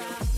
outside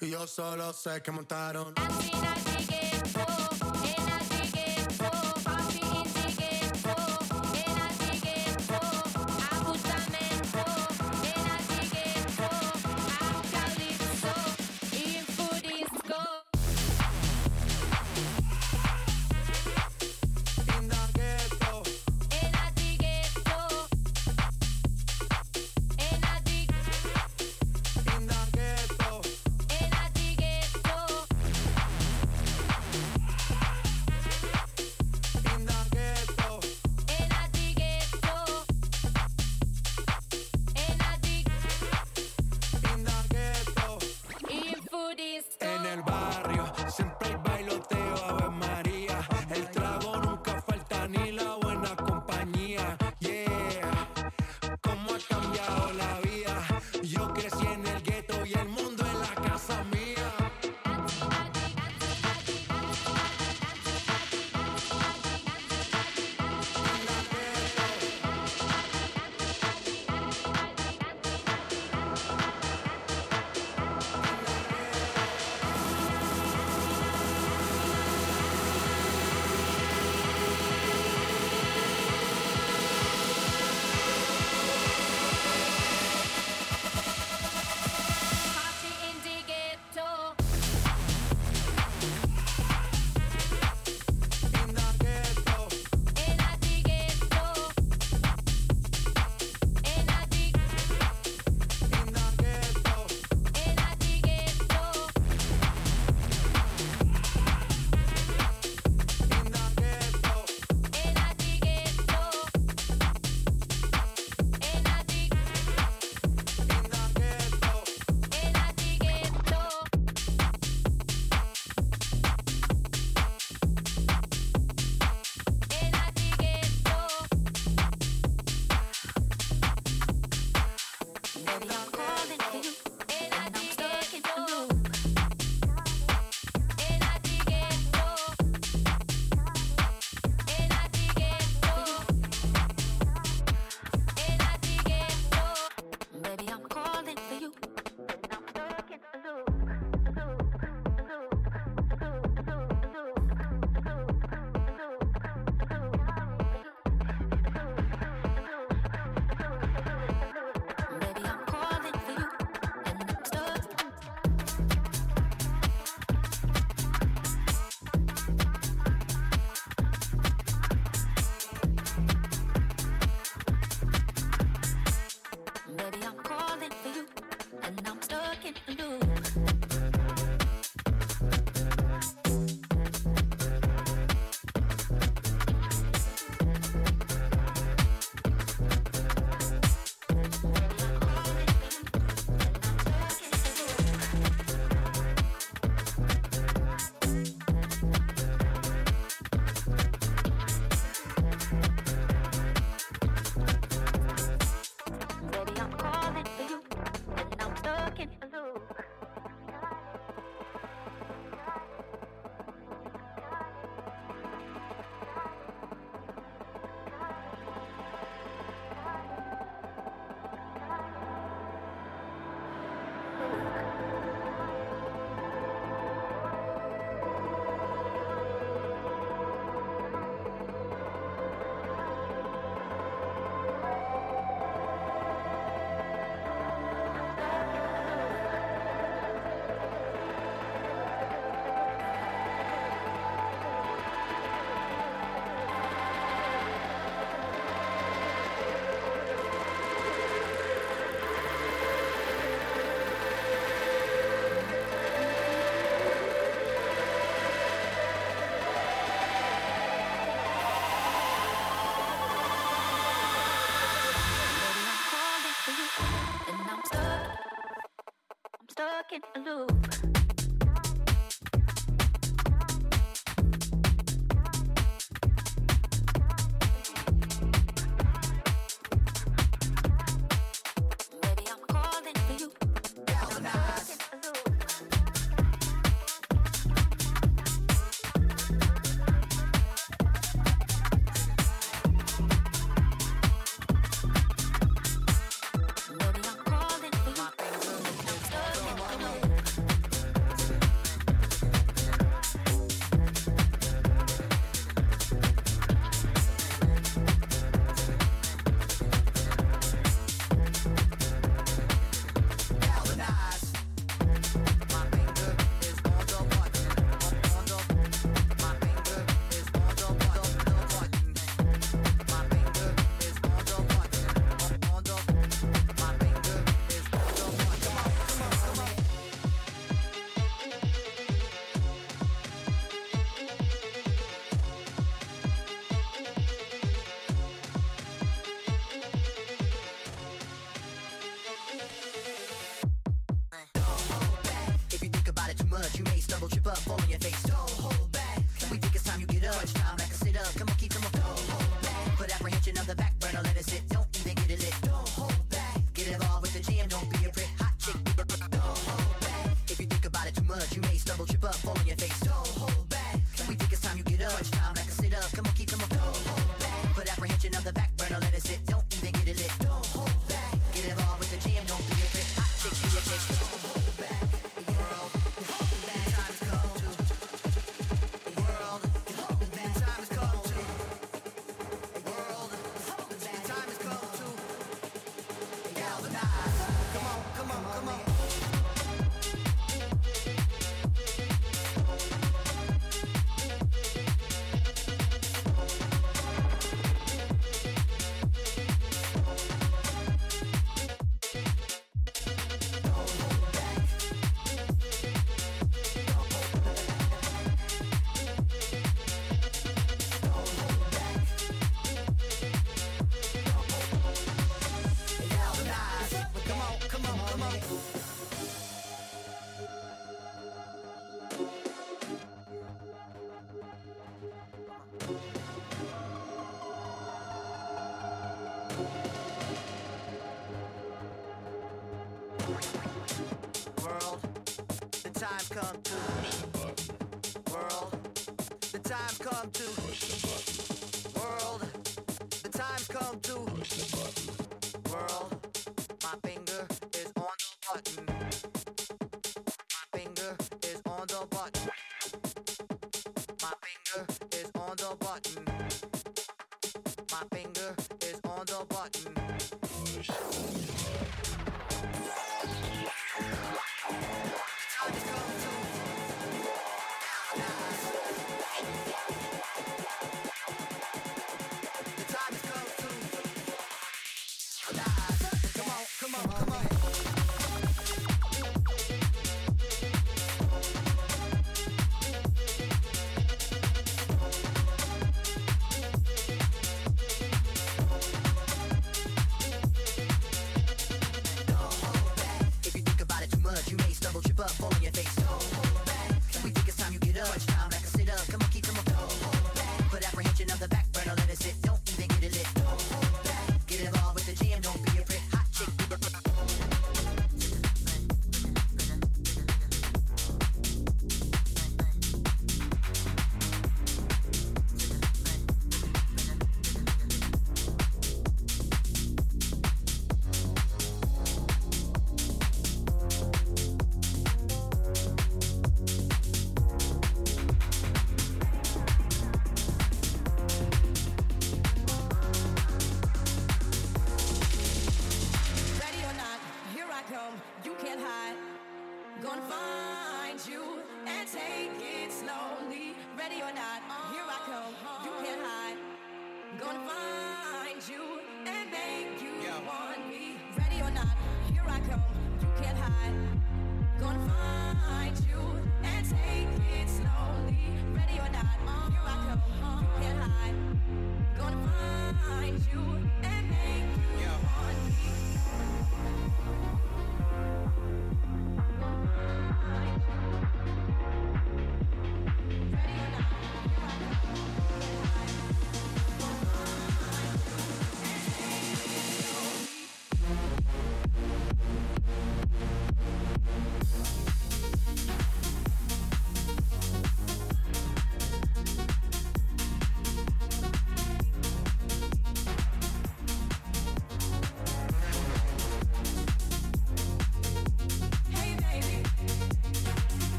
Y yo solo sé que montaron. come to. Push the button. World, the time's come to. Push the button. World, my finger is on the button. My finger is on the button. My finger is on the button. My finger is on the button. Push.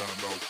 down low.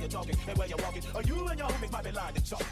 you're talking and where you're walking. Or you and your homies might be lying to chalk.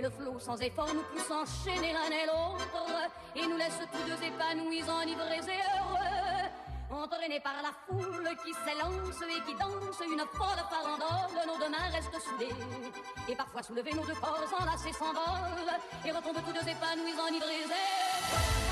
Et le flot sans effort nous pousse enchaîner l'un et l'autre, et nous laisse tous deux épanouis, enivrés et heureux. Entraînés par la foule qui s'élance et qui danse une folle farandole, nos deux mains restent soudées. Et parfois soulevés, nos deux corps enlacés s'envolent, et retombent tous deux épanouis, enivrés et heureux.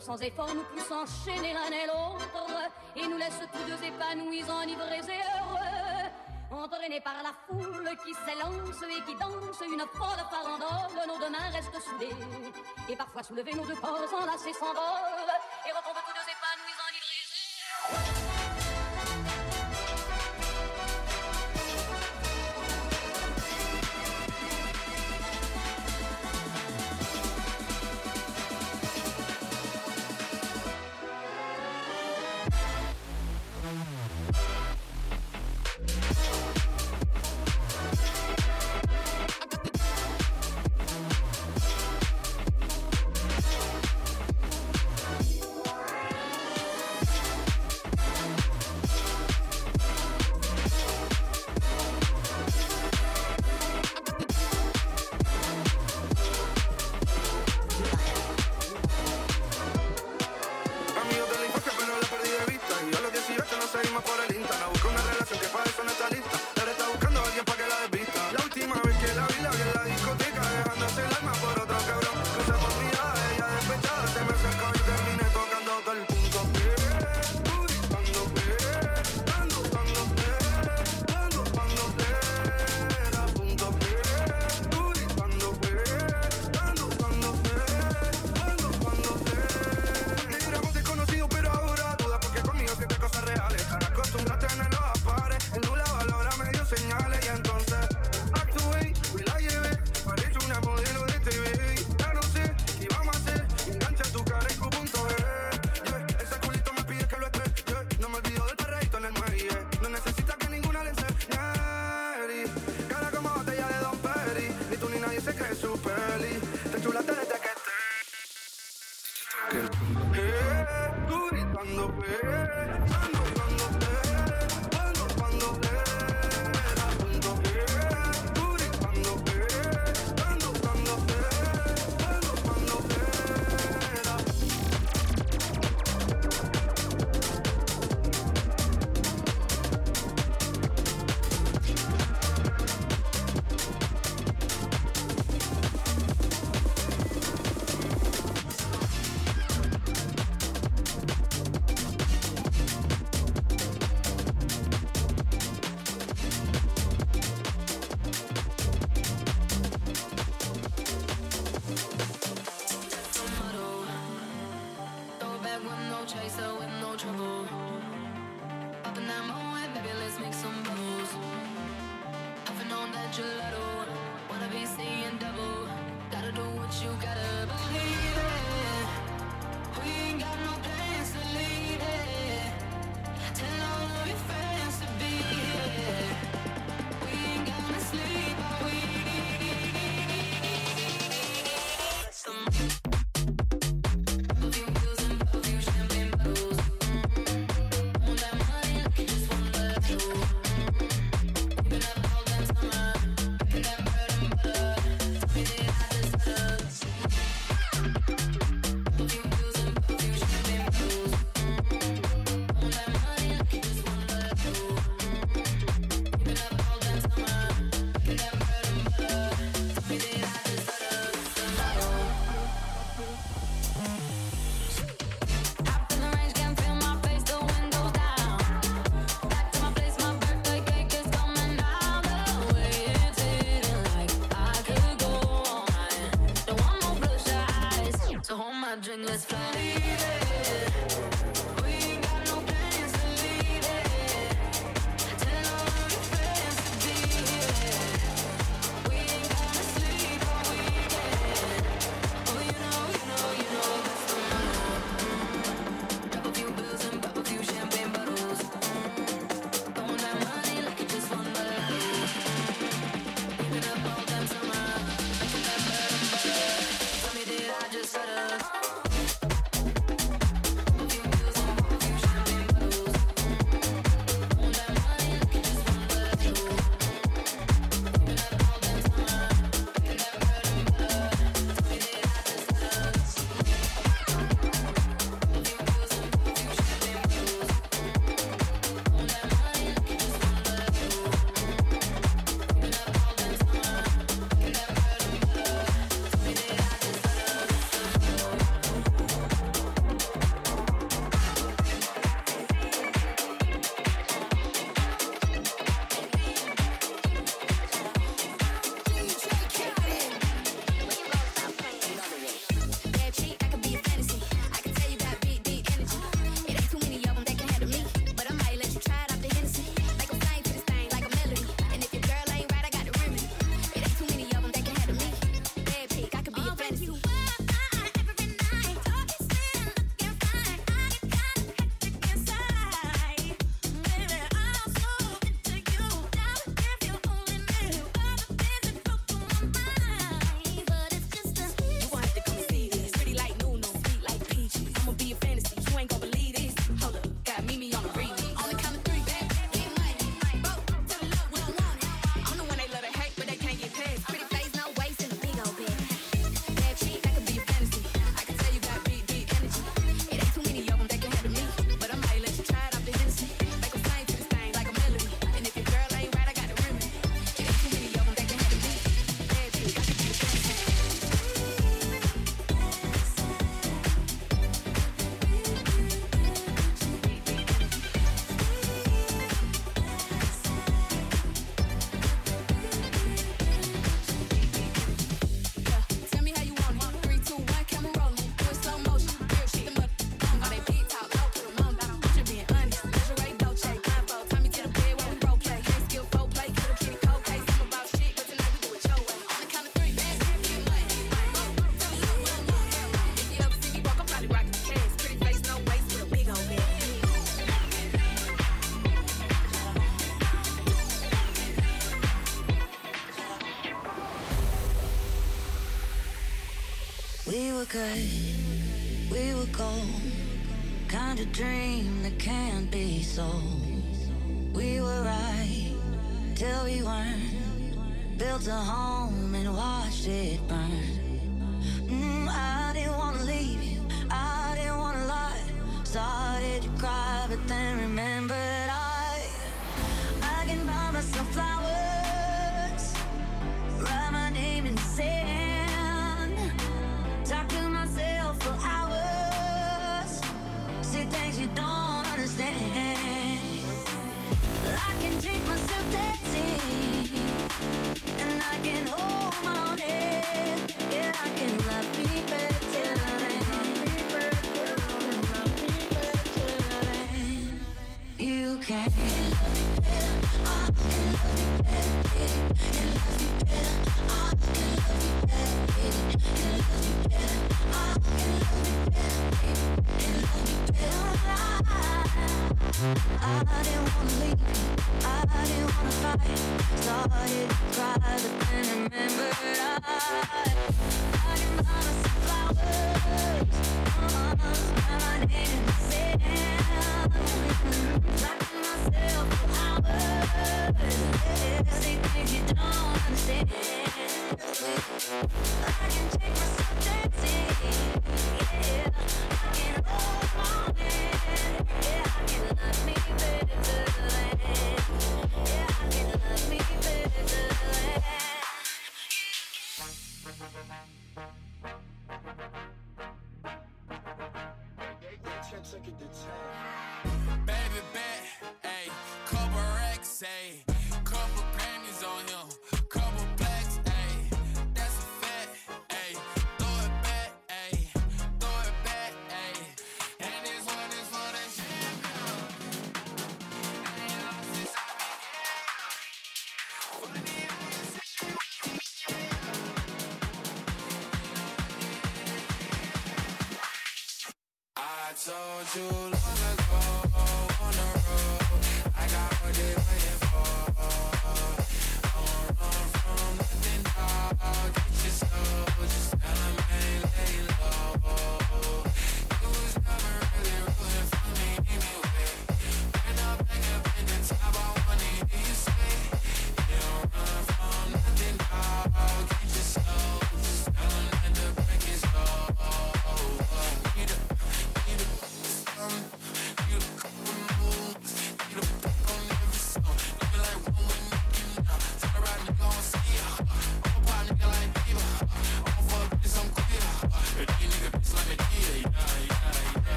Sans effort nous pousse enchaîner l'un et l'autre, et nous laisse tous deux épanouis, enivrés et heureux. Entraînés par la foule qui s'élance et qui danse une folle farandole, nos deux mains restent soudées. Et parfois soulevés, nos deux corps enlacés s'envolent, et retombent tous deux épanouis, enivrés et heureux.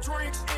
drinks.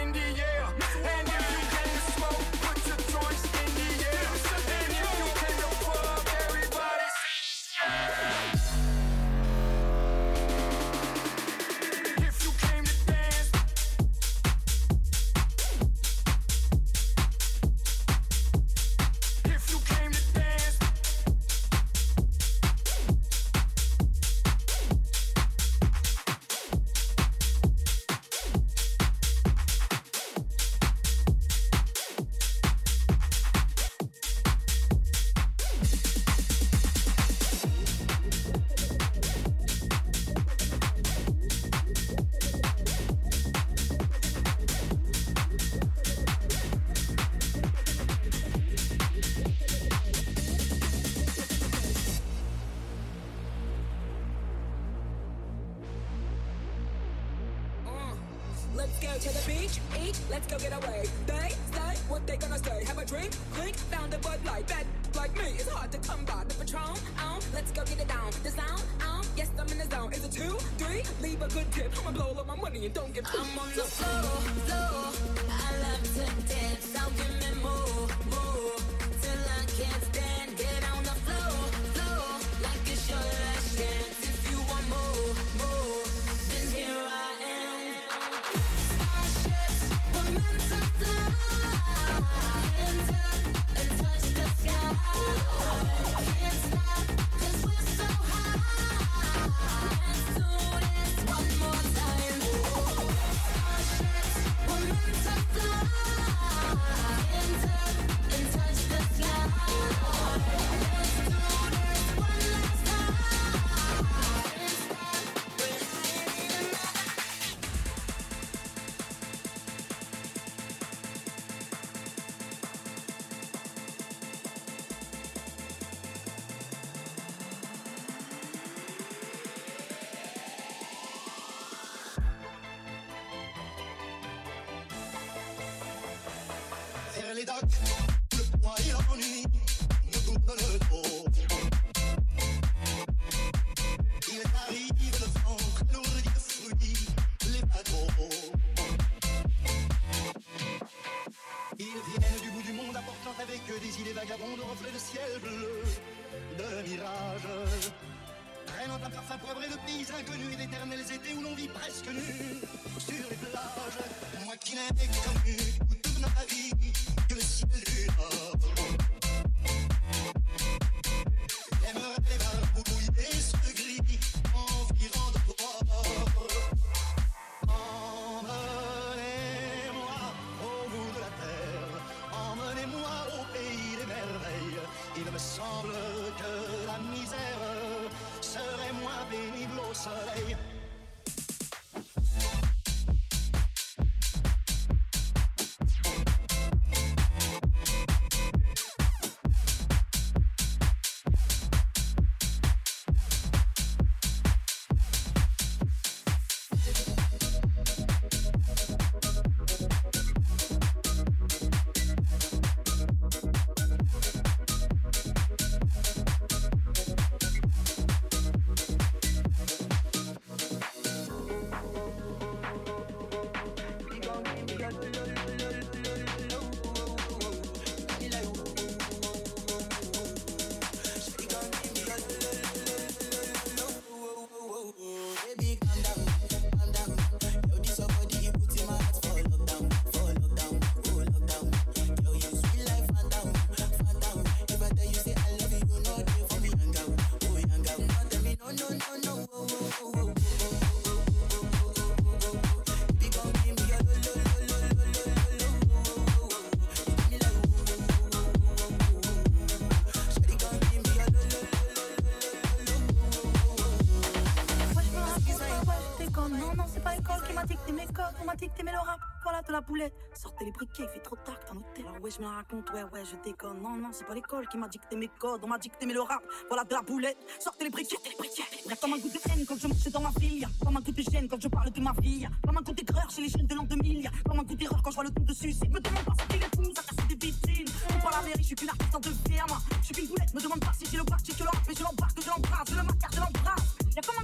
Sortez les briquets, il fait trop tard que t'as noté. Alors ouais, je me la raconte, ouais, ouais, je déconne. Non, non, c'est pas l'école qui m'a dicté mes codes. On m'a dicté mes le rap, voilà de la boulette. Sortez les briquets, les briquets. Y'a comme un goût de haine quand je marche dans ma fille. Comme un goût de gêne quand je parle de ma fille. Comme un goût d'aigreur chez les jeunes de l'an 2000. Comme un goût d'erreur quand je vois le ton dessus. Me demande pas si les fous, ça casse des vitrines. On parle à mairie, je suis qu'une artiste en deux. Je suis qu'une boulette, me demande pas si j'ai le bac, j'ai que le rap, mais je l'embarque, je l'embrasse, je le macar, je l'embrasse. Y'a comme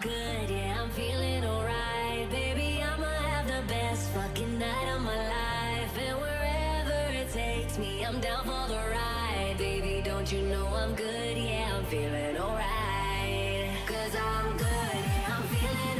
good, yeah, I'm feeling alright. Baby, I'ma have the best fucking night of my life. And wherever it takes me, I'm down for the ride. Baby, don't you know I'm good, yeah, I'm feeling alright. Cause I'm good, yeah, I'm feeling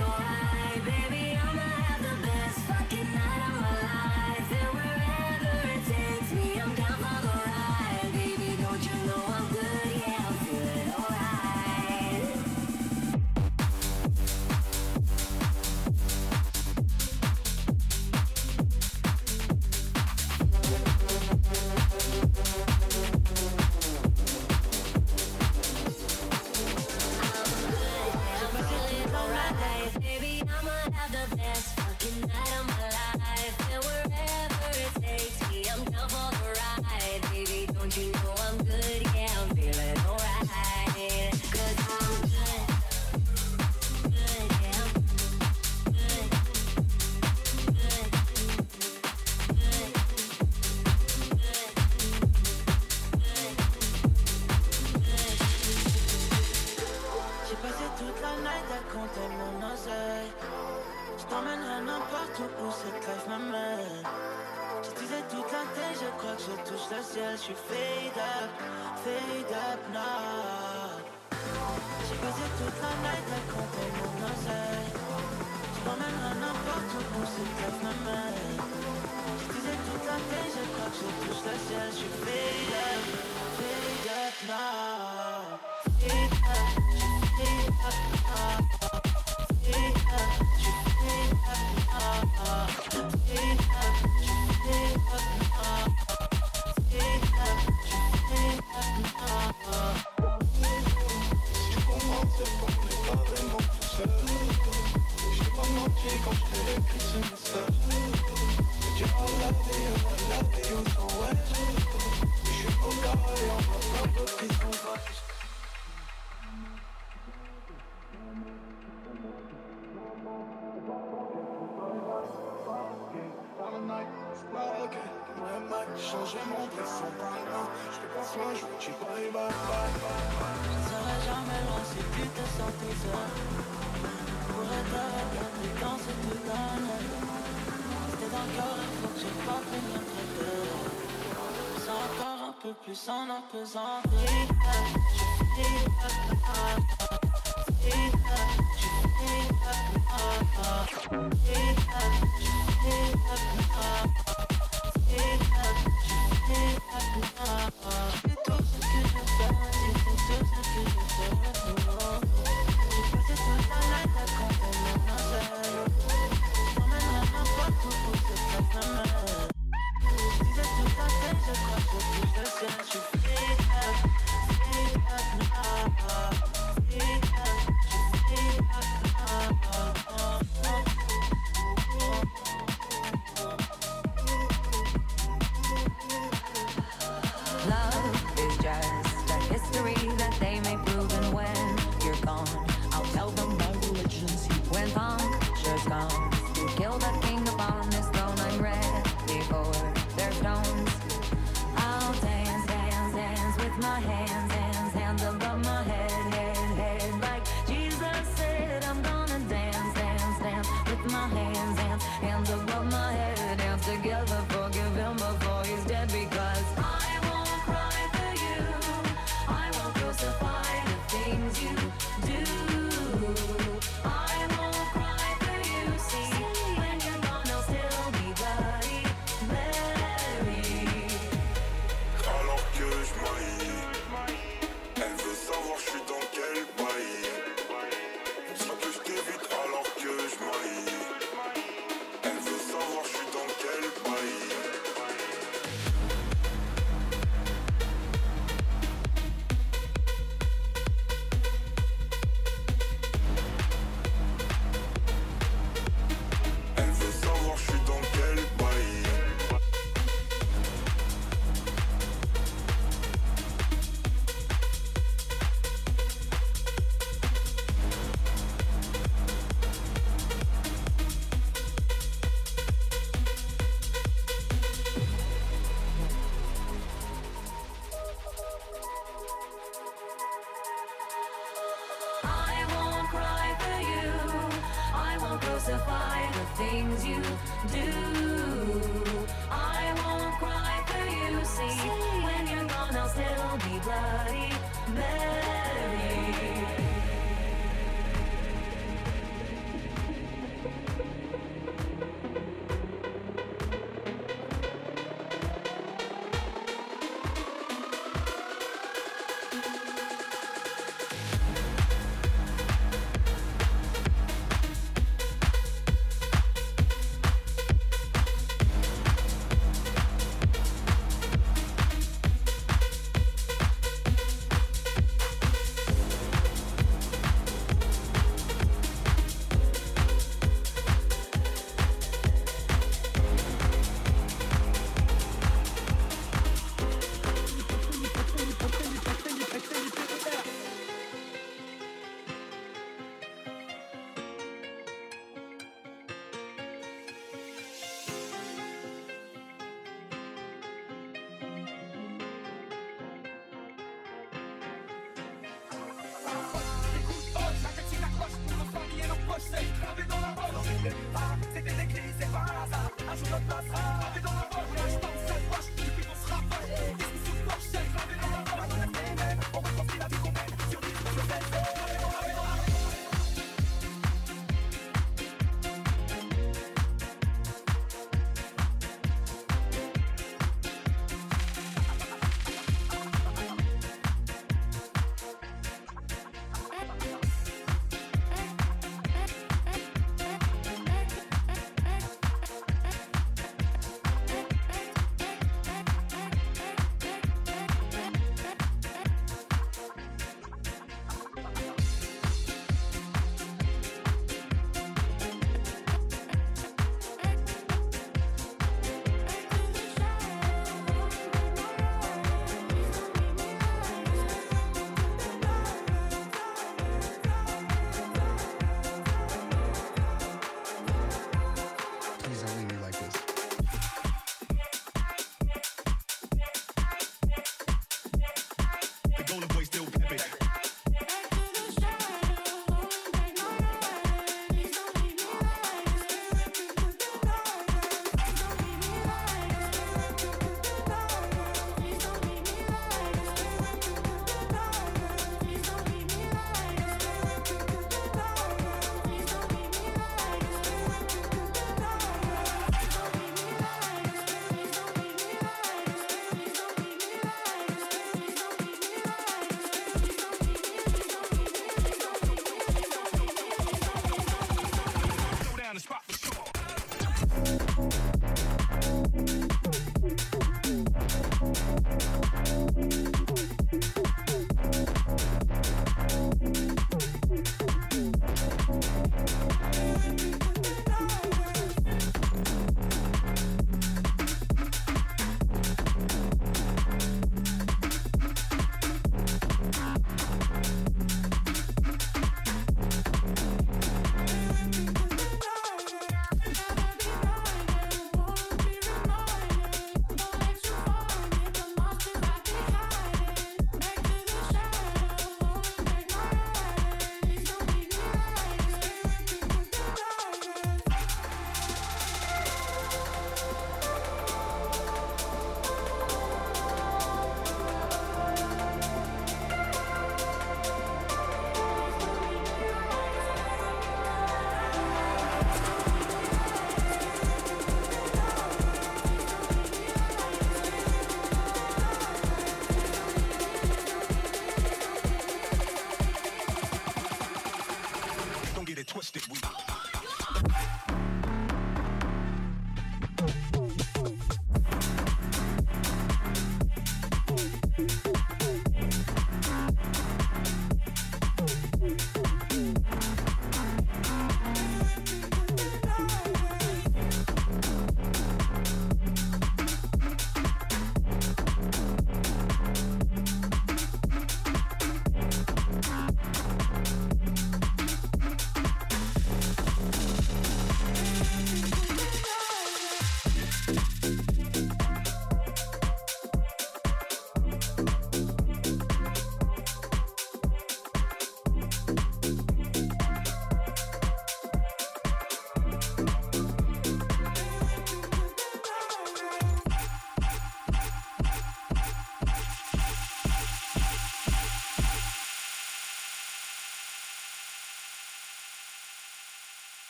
was on